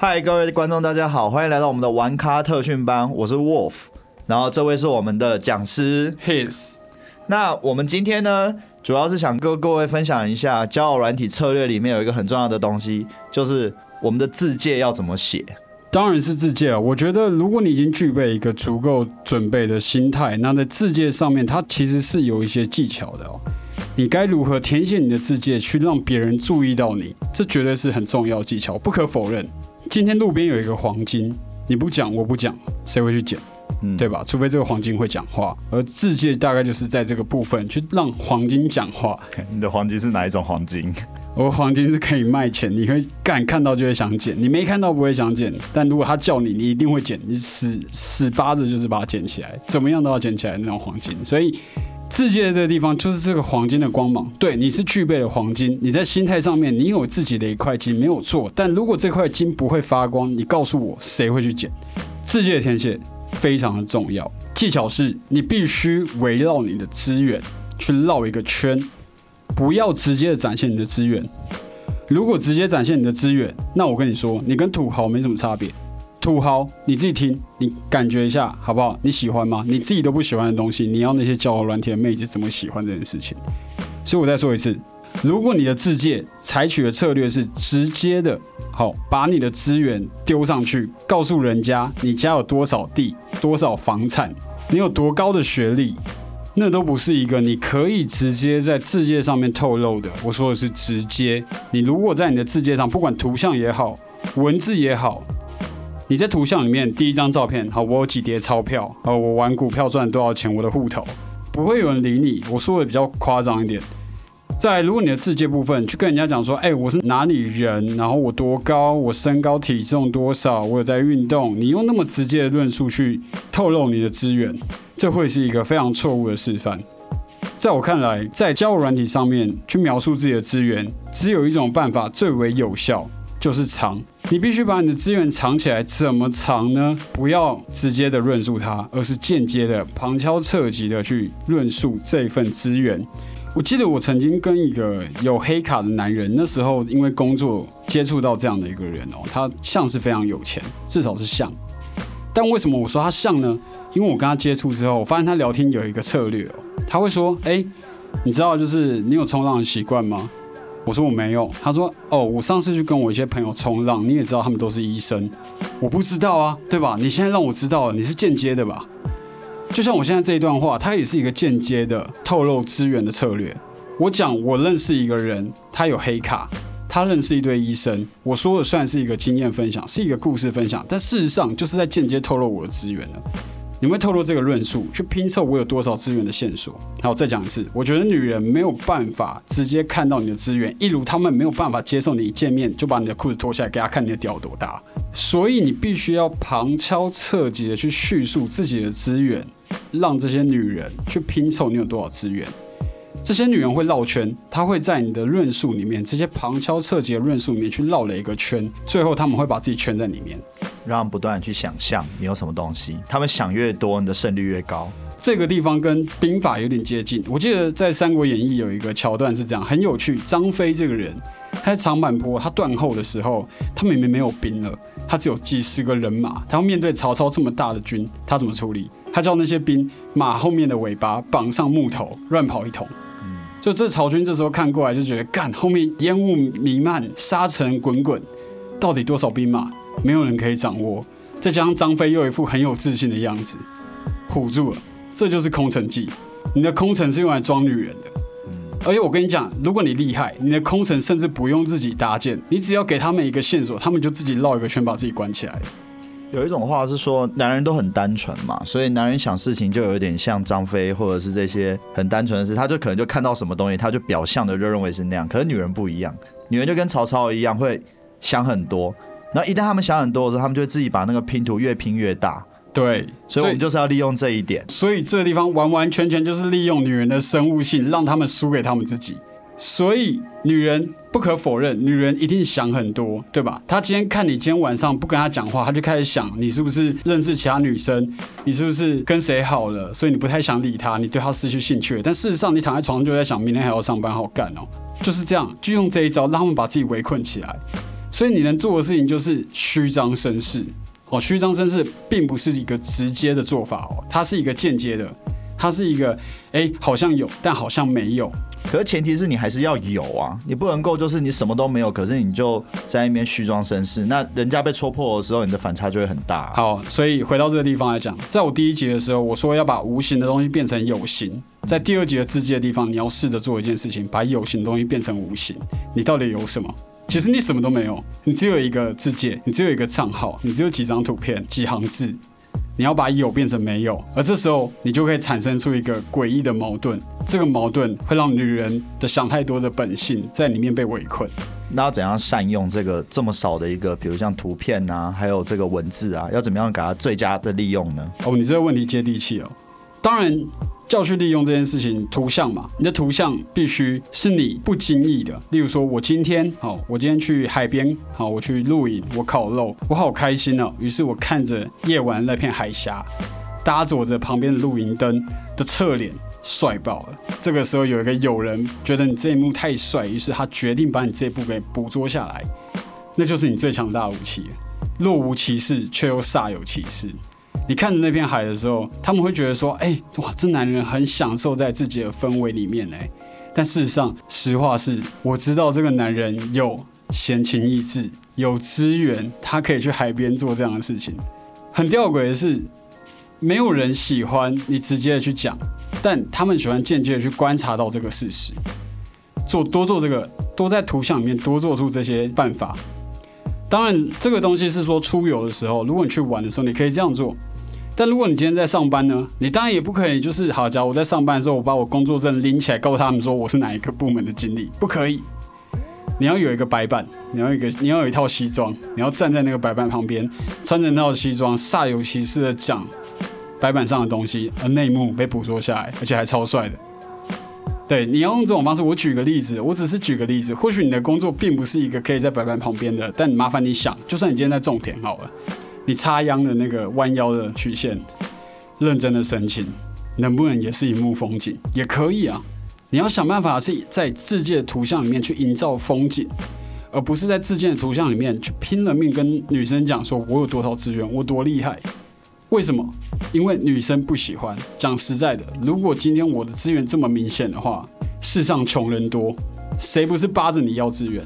嗨，各位观众，大家好，欢迎来到我们的玩咖特训班，我是 Wolf，然后这位是我们的讲师 His。那我们今天呢，主要是想跟各位分享一下交友软体策略里面有一个很重要的东西，就是我们的字界要怎么写。当然是字界啊！我觉得如果你已经具备一个足够准备的心态，那在字界上面，它其实是有一些技巧的哦。你该如何填写你的字界，去让别人注意到你？这绝对是很重要技巧，不可否认。今天路边有一个黄金，你不讲我不讲，谁会去捡？嗯，对吧？除非这个黄金会讲话，而字界大概就是在这个部分去让黄金讲话。你的黄金是哪一种黄金？我黄金是可以卖钱，你会干看到就会想捡，你没看到不会想捡，但如果他叫你，你一定会捡，你死死扒着就是把它捡起来，怎么样都要捡起来那种黄金。所以字界这个地方就是这个黄金的光芒，对，你是具备了黄金，你在心态上面你有自己的一块金没有错，但如果这块金不会发光，你告诉我谁会去捡？自界的填写非常的重要，技巧是你必须围绕你的资源去绕一个圈。不要直接的展现你的资源。如果直接展现你的资源，那我跟你说，你跟土豪没什么差别。土豪，你自己听，你感觉一下好不好？你喜欢吗？你自己都不喜欢的东西，你要那些娇柔软体的妹子怎么喜欢这件事情？所以我再说一次，如果你的自介采取的策略是直接的，好，把你的资源丢上去，告诉人家你家有多少地、多少房产，你有多高的学历。那都不是一个你可以直接在字界上面透露的。我说的是直接。你如果在你的字界上，不管图像也好，文字也好，你在图像里面第一张照片，好，我有几叠钞票，好，我玩股票赚多少钱，我的户头，不会有人理你。我说的比较夸张一点。在如果你的字界部分去跟人家讲说，哎，我是哪里人，然后我多高，我身高体重多少，我有在运动，你用那么直接的论述去透露你的资源。这会是一个非常错误的示范。在我看来，在交友软体上面去描述自己的资源，只有一种办法最为有效，就是藏。你必须把你的资源藏起来。怎么藏呢？不要直接的论述它，而是间接的旁敲侧击的去论述这份资源。我记得我曾经跟一个有黑卡的男人，那时候因为工作接触到这样的一个人哦，他像是非常有钱，至少是像。但为什么我说他像呢？因为我跟他接触之后，我发现他聊天有一个策略哦，他会说：“哎，你知道就是你有冲浪的习惯吗？”我说我没有。他说：“哦，我上次去跟我一些朋友冲浪，你也知道他们都是医生，我不知道啊，对吧？你现在让我知道了，你是间接的吧？就像我现在这一段话，它也是一个间接的透露资源的策略。我讲我认识一个人，他有黑卡。”他认识一堆医生，我说的算是一个经验分享，是一个故事分享，但事实上就是在间接透露我的资源了。你会透露这个论述，去拼凑我有多少资源的线索。好，再讲一次，我觉得女人没有办法直接看到你的资源，一如他们没有办法接受你一见面就把你的裤子脱下来给她看你的屌多大。所以你必须要旁敲侧击的去叙述自己的资源，让这些女人去拼凑你有多少资源。这些女人会绕圈，她会在你的论述里面，这些旁敲侧击的论述里面去绕了一个圈，最后他们会把自己圈在里面，让不断去想象你有什么东西，他们想越多，你的胜率越高。这个地方跟兵法有点接近，我记得在《三国演义》有一个桥段是这样，很有趣。张飞这个人，他在长坂坡，他断后的时候，他明明没有兵了，他只有几十个人马，他要面对曹操这么大的军，他怎么处理？他叫那些兵马后面的尾巴绑上木头，乱跑一通。就这曹军这时候看过来就觉得，干后面烟雾弥漫，沙尘滚滚，到底多少兵马，没有人可以掌握。再加上张飞又一副很有自信的样子，唬住了。这就是空城计，你的空城是用来装女人的。而且我跟你讲，如果你厉害，你的空城甚至不用自己搭建，你只要给他们一个线索，他们就自己绕一个圈把自己关起来。有一种话是说，男人都很单纯嘛，所以男人想事情就有点像张飞，或者是这些很单纯的事，他就可能就看到什么东西，他就表象的就认为是那样。可是女人不一样，女人就跟曹操一样，会想很多。然后一旦他们想很多的时候，他们就会自己把那个拼图越拼越大。对，所以我们就是要利用这一点。所以这个地方完完全全就是利用女人的生物性，让他们输给他们自己。所以女人不可否认，女人一定想很多，对吧？她今天看你今天晚上不跟她讲话，她就开始想你是不是认识其他女生，你是不是跟谁好了，所以你不太想理她，你对她失去兴趣。但事实上，你躺在床上就在想，明天还要上班，好干哦。就是这样，就用这一招让他们把自己围困起来。所以你能做的事情就是虚张声势。哦，虚张声势并不是一个直接的做法哦，它是一个间接的，它是一个哎好像有，但好像没有。可是前提是你还是要有啊，你不能够就是你什么都没有，可是你就在那边虚装绅士，那人家被戳破的时候，你的反差就会很大。好，所以回到这个地方来讲，在我第一集的时候，我说要把无形的东西变成有形，在第二集的字界的地方，你要试着做一件事情，把有形的东西变成无形。你到底有什么？其实你什么都没有，你只有一个字界，你只有一个账号，你只有几张图片，几行字。你要把有变成没有，而这时候你就可以产生出一个诡异的矛盾。这个矛盾会让女人的想太多的本性在里面被围困。那要怎样善用这个这么少的一个，比如像图片啊，还有这个文字啊，要怎么样给它最佳的利用呢？哦，你这个问题接地气哦。当然。教去利用这件事情，图像嘛，你的图像必须是你不经意的。例如说，我今天好，我今天去海边好，我去露营，我烤肉，我好开心哦。于是我看着夜晚那片海峡，搭着我这旁边的露营灯的侧脸，帅爆了。这个时候有一个友人觉得你这一幕太帅，于是他决定把你这一部给捕捉下来，那就是你最强大的武器，若无其事却又煞有其事。你看着那片海的时候，他们会觉得说：“哎，哇，这男人很享受在自己的氛围里面哎。”但事实上，实话是，我知道这个男人有闲情逸致，有资源，他可以去海边做这样的事情。很吊诡的是，没有人喜欢你直接的去讲，但他们喜欢间接的去观察到这个事实，做多做这个，多在图像里面多做出这些办法。当然，这个东西是说出游的时候，如果你去玩的时候，你可以这样做。但如果你今天在上班呢，你当然也不可以，就是好，假如我在上班的时候，我把我工作证拎起来，告诉他们说我是哪一个部门的经理，不可以。你要有一个白板，你要一个，你要有一套西装，你要站在那个白板旁边，穿着那套西装，煞有其事的讲白板上的东西，而内幕被捕捉下来，而且还超帅的。对，你要用这种方式。我举个例子，我只是举个例子，或许你的工作并不是一个可以在白板旁边的，但麻烦你想，就算你今天在种田好了。你插秧的那个弯腰的曲线，认真的神情，能不能也是一幕风景？也可以啊。你要想办法是在自建的图像里面去营造风景，而不是在自建的图像里面去拼了命跟女生讲说我有多少资源，我多厉害。为什么？因为女生不喜欢。讲实在的，如果今天我的资源这么明显的话，世上穷人多，谁不是扒着你要资源？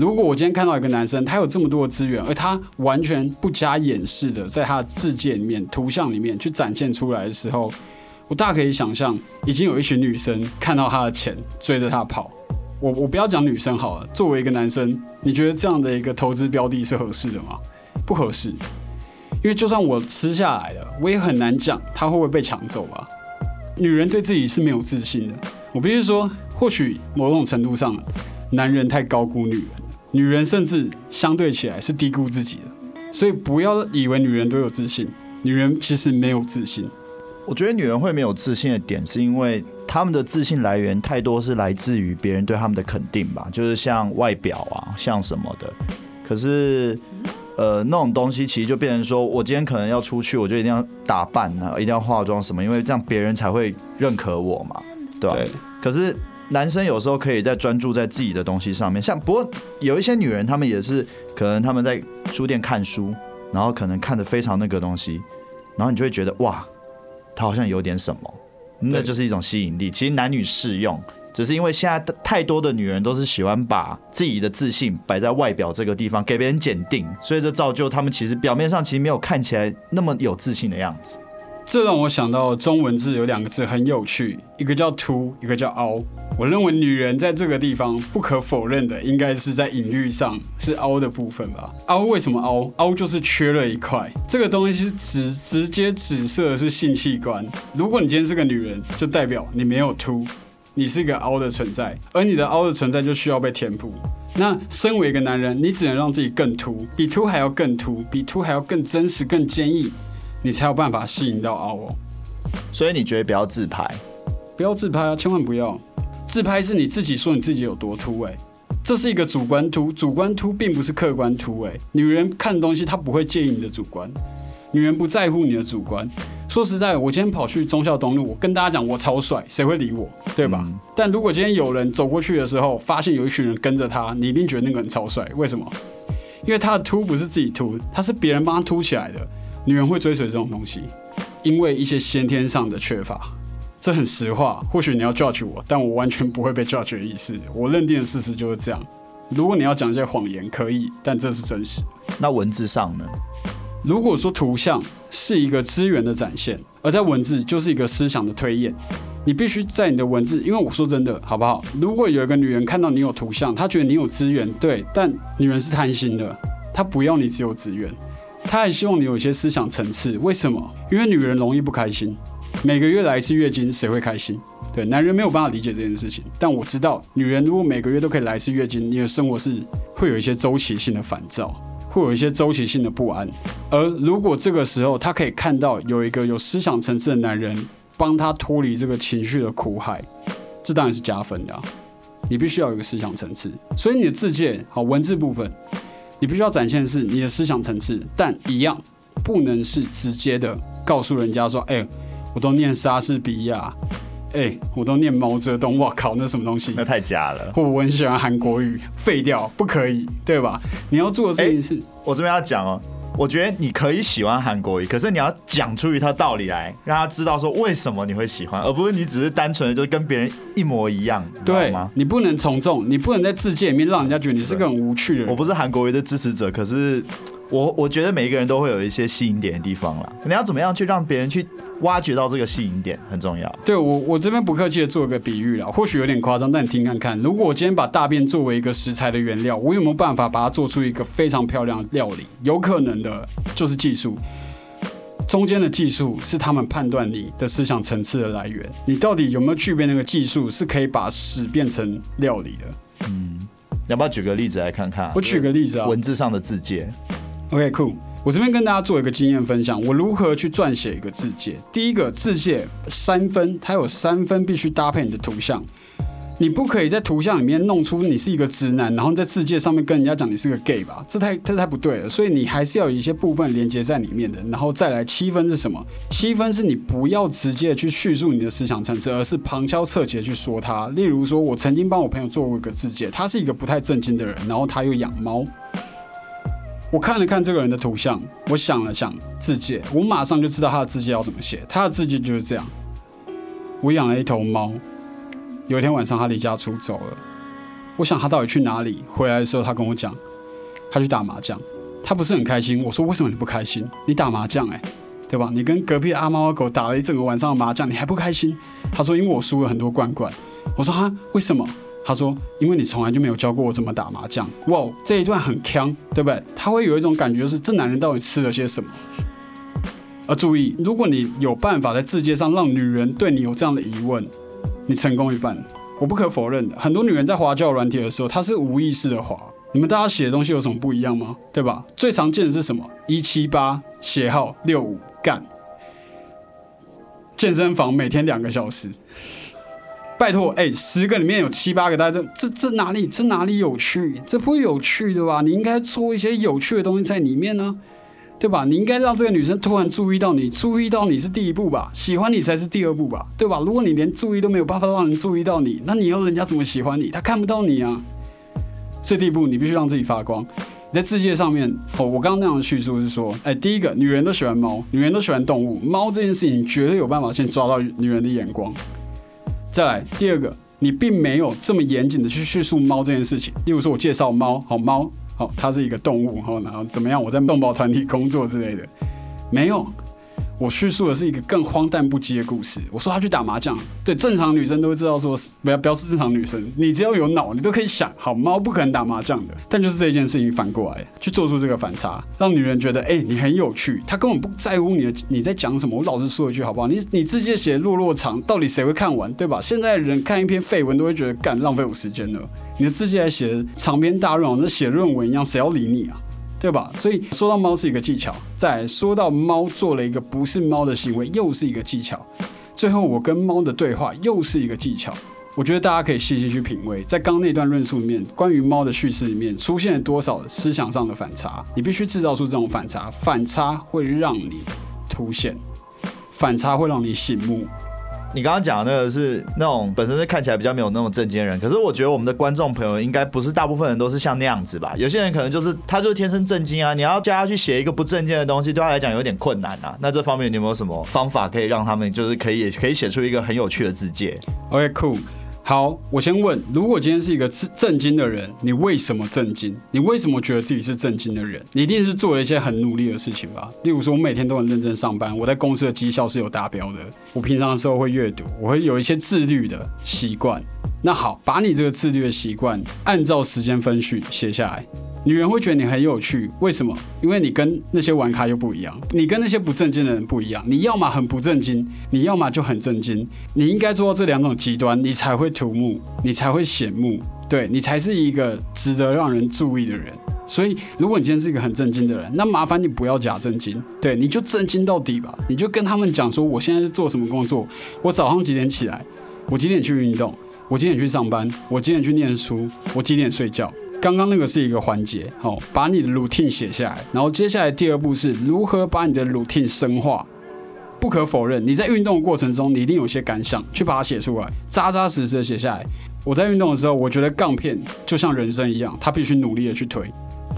如果我今天看到一个男生，他有这么多的资源，而他完全不加掩饰的在他的字界里面、图像里面去展现出来的时候，我大可以想象，已经有一群女生看到他的钱，追着他跑。我我不要讲女生好了，作为一个男生，你觉得这样的一个投资标的是合适的吗？不合适，因为就算我吃下来了，我也很难讲他会不会被抢走吧。女人对自己是没有自信的，我必须说，或许某种程度上，男人太高估女人。女人甚至相对起来是低估自己的，所以不要以为女人都有自信，女人其实没有自信。我觉得女人会没有自信的点，是因为她们的自信来源太多是来自于别人对她们的肯定吧，就是像外表啊，像什么的。可是，呃，那种东西其实就变成说，我今天可能要出去，我就一定要打扮啊，一定要化妆什么，因为这样别人才会认可我嘛，对吧？可是。男生有时候可以在专注在自己的东西上面，像不过有一些女人，她们也是可能他们在书店看书，然后可能看的非常那个东西，然后你就会觉得哇，她好像有点什么，那就是一种吸引力。其实男女适用，只是因为现在太多的女人都是喜欢把自己的自信摆在外表这个地方，给别人检定，所以这造就他们其实表面上其实没有看起来那么有自信的样子。这让我想到中文字有两个字很有趣，一个叫凸，一个叫凹。我认为女人在这个地方不可否认的，应该是在隐喻上是凹的部分吧。凹为什么凹？凹就是缺了一块。这个东西是直直接指涉的是性器官。如果你今天是个女人，就代表你没有凸，你是一个凹的存在，而你的凹的存在就需要被填补。那身为一个男人，你只能让自己更凸，比凸还要更凸，比凸还要更真实、更坚毅。你才有办法吸引到凹哦，所以你觉得不要自拍，不要自拍啊，千万不要。自拍，是你自己说你自己有多凸哎，这是一个主观凸，主观凸并不是客观凸哎，女人看东西她不会介意你的主观，女人不在乎你的主观，说实在，我今天跑去忠孝东路，我跟大家讲我超帅，谁会理我，对吧？嗯。但如果今天有人走过去的时候，发现有一群人跟着他，你一定觉得那个人超帅，为什么？因为他的凸不是自己凸，他是别人帮他凸起来的。女人会追随这种东西，因为一些先天上的缺乏。这很实话，或许你要 judge 我，但我完全不会被 judge 的意思。我认定的事实就是这样。如果你要讲一些谎言，可以，但这是真实。那文字上呢？如果说图像是一个资源的展现，而在文字就是一个思想的推演，你必须在你的文字，因为我说真的，好不好？如果有一个女人看到你有图像，她觉得你有资源，对，但女人是贪心的，她不要你只有资源，他还希望你有一些思想层次。为什么？因为女人容易不开心，每个月来一次月经，谁会开心？对，男人没有办法理解这件事情，但我知道，女人如果每个月都可以来一次月经，你的生活是会有一些周期性的烦躁，会有一些周期性的不安。而如果这个时候他可以看到有一个有思想层次的男人帮他脱离这个情绪的苦海，这当然是加分的、你必须要有个思想层次，所以你的字界好文字部分，你必须要展现的是你的思想层次，但一样不能是直接的告诉人家说，哎、我都念莎士比亚，哎、我都念毛泽东，我靠，那什么东西？那太假了。或我很喜欢韩国语，废掉不可以，对吧？你要做的事情是，我这边要讲哦，我觉得你可以喜欢韩国语，可是你要讲出一套道理来，让他知道说为什么你会喜欢，而不是你只是单纯的就跟别人一模一样，对吗？你不能从众，你不能在字界里面让人家觉得你是个很无趣的人。我不是韩国语的支持者，可是我我觉得每一个人都会有一些吸引点的地方啦。你要怎么样去让别人去挖掘到这个吸引点，很重要。对我，我这边不客气的做一个比喻啦，或许有点夸张，但你听看看，如果我今天把大便作为一个食材的原料，我有没有办法把它做出一个非常漂亮的料理？有可能的，就是技术。中间的技术是他们判断你的思想层次的来源，你到底有没有具备那个技术，是可以把屎变成料理的。嗯要不要举个例子来看看啊、我举个例子啊文字上的字界，OK，cool、我这边跟大家做一个经验分享，我如何去撰写一个字界。第一个字界三分，它有三分必须搭配你的图像，你不可以在图像里面弄出你是一个直男，然后在字界上面跟人家讲你是个 gay 吧，这太这太不对了。所以你还是要有一些部分连接在里面的，然后再来七分是什么？七分是你不要直接去叙述你的思想层次，而是旁敲侧击地去说它。例如说，我曾经帮我朋友做过一个字界，他是一个不太正经的人，然后他又养猫。我看了看这个人的图像，我想了想字界，我马上就知道他的字界要怎么写。他的字界就是这样：我养了一头猫，有一天晚上他离家出走了。我想他到底去哪里？回来的时候他跟我讲，他去打麻将。他不是很开心。我说为什么你不开心？你打麻将哎、对吧？你跟隔壁阿猫阿狗打了一整个晚上的麻将，你还不开心？他说因为我输了很多罐罐。我说哈，为什么？他说：“因为你从来就没有教过我怎么打麻将。”哇，这一段很强，对不对？他会有一种感觉，就是这男人到底吃了些什么？而注意，如果你有办法在字界上让女人对你有这样的疑问，你成功一半。我不可否认的，很多女人在滑交软体的时候，她是无意识的滑。你们大家写的东西有什么不一样吗？对吧？最常见的是什么？一七八斜号六五干。健身房每天两个小时，拜托，哎、十个里面有七八个，大家这这这哪里这哪里有趣？这不有趣的吧？你应该做一些有趣的东西在里面呢，对吧？你应该让这个女生突然注意到你，注意到你是第一步吧，喜欢你才是第二步吧，对吧？如果你连注意都没有办法让人注意到你，那你要人家怎么喜欢你？他看不到你啊。所以第一步，你必须让自己发光。你在世界上面，哦，我刚刚那样的叙述是说，哎，第一个，女人都喜欢猫，女人都喜欢动物，猫这件事情绝对有办法先抓到女人的眼光。再来，第二个，你并没有这么严谨的去叙述猫这件事情。例如说，我介绍猫，好猫，好，它是一个动物，好，然后怎么样？我在动保团体工作之类的，没有。我叙述的是一个更荒诞不羁的故事。我说他去打麻将，对正常女生都会知道说，不要不要是正常女生，你只要有脑，你都可以想，好猫不可能打麻将的。但就是这一件事情反过来去做出这个反差，让女人觉得，哎、你很有趣，她根本不在乎你的你在讲什么。我老实说一句好不好？你你字界写落落长，到底谁会看完，对吧？现在人看一篇废文都会觉得干浪费我时间了。你的字迹还写长篇大论，好像写论文一样，谁要理你啊？对吧？所以说到猫是一个技巧，再说到猫做了一个不是猫的行为，又是一个技巧。最后我跟猫的对话又是一个技巧。我觉得大家可以细细去品味，在刚那段论述里面，关于猫的叙事里面出现了多少思想上的反差，你必须制造出这种反差，反差会让你凸显，反差会让你醒目。你刚刚讲的那个是那种本身是看起来比较没有那种正经人，可是我觉得我们的观众朋友应该不是大部分人都是像那样子吧？有些人可能就是他就是天生正经啊，你要叫他去写一个不正经的东西，对他来讲有点困难啊。那这方面你有没有什么方法可以让他们就是可以可以写出一个很有趣的字界？OK，cool。好，我先问：如果今天是一个震震惊的人，你为什么震惊？你为什么觉得自己是震惊的人？你一定是做了一些很努力的事情吧？例如说，我每天都很认真上班，我在公司的绩效是有达标的。我平常的时候会阅读，我会有一些自律的习惯。那好，把你这个自律的习惯按照时间分序写下来。女人会觉得你很有趣，为什么？因为你跟那些玩咖又不一样，你跟那些不正经的人不一样。你要么很不正经，你要么就很正经。你应该做到这两种极端，你才会瞩目，你才会显目，对你才是一个值得让人注意的人。所以，如果你今天是一个很正经的人，那麻烦你不要假正经，对，你就正经到底吧。你就跟他们讲说，我现在是做什么工作，我早上几点起来，我几点去运动，我几点去上班，我几点去念书，我几点睡觉。刚刚那个是一个环节，好，把你的 routine 写下来，然后接下来第二步是如何把你的 routine 深化。不可否认，你在运动的过程中，你一定有些感想，去把它写出来，扎扎实实的写下来。我在运动的时候，我觉得杠片就像人生一样，它必须努力的去推，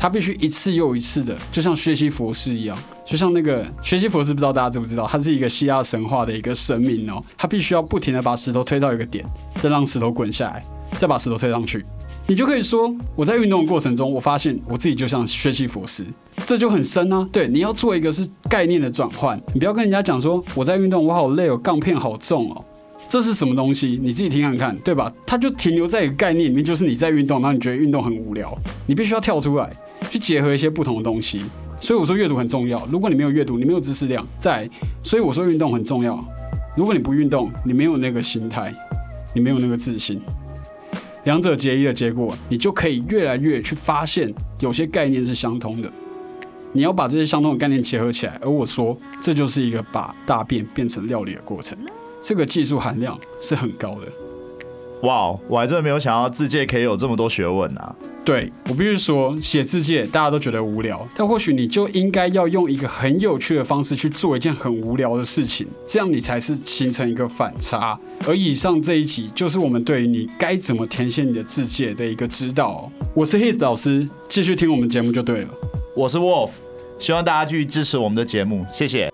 它必须一次又一次的，就像薛西佛斯一样，就像那个薛西佛斯，不知道大家知不知道，他是一个希腊神话的一个神明哦，他必须要不停的把石头推到一个点，再让石头滚下来，再把石头推上去。你就可以说，我在运动的过程中，我发现我自己就像薛西佛斯，这就很深啊。对，你要做一个是概念的转换，你不要跟人家讲说我在运动，我好累哦，杠片好重哦，这是什么东西？你自己听看看，对吧？它就停留在一个概念里面，就是你在运动，然后你觉得运动很无聊，你必须要跳出来，去结合一些不同的东西。所以我说阅读很重要。如果你没有阅读，你没有知识量，在，所以我说运动很重要。如果你不运动，你没有那个心态，你没有那个自信。两者结一的结果，你就可以越来越去发现有些概念是相通的。你要把这些相通的概念结合起来，而我说这就是一个把大便变成料理的过程，这个技术含量是很高的。哇，我还真的没有想到字界可以有这么多学问啊！对我必须说，写字界大家都觉得无聊，但或许你就应该要用一个很有趣的方式去做一件很无聊的事情，这样你才是形成一个反差。而以上这一集就是我们对于你该怎么填写你的字界的一个指导。我是 His 老师，继续听我们节目就对了。我是 Wolf，希望大家继续支持我们的节目，谢谢。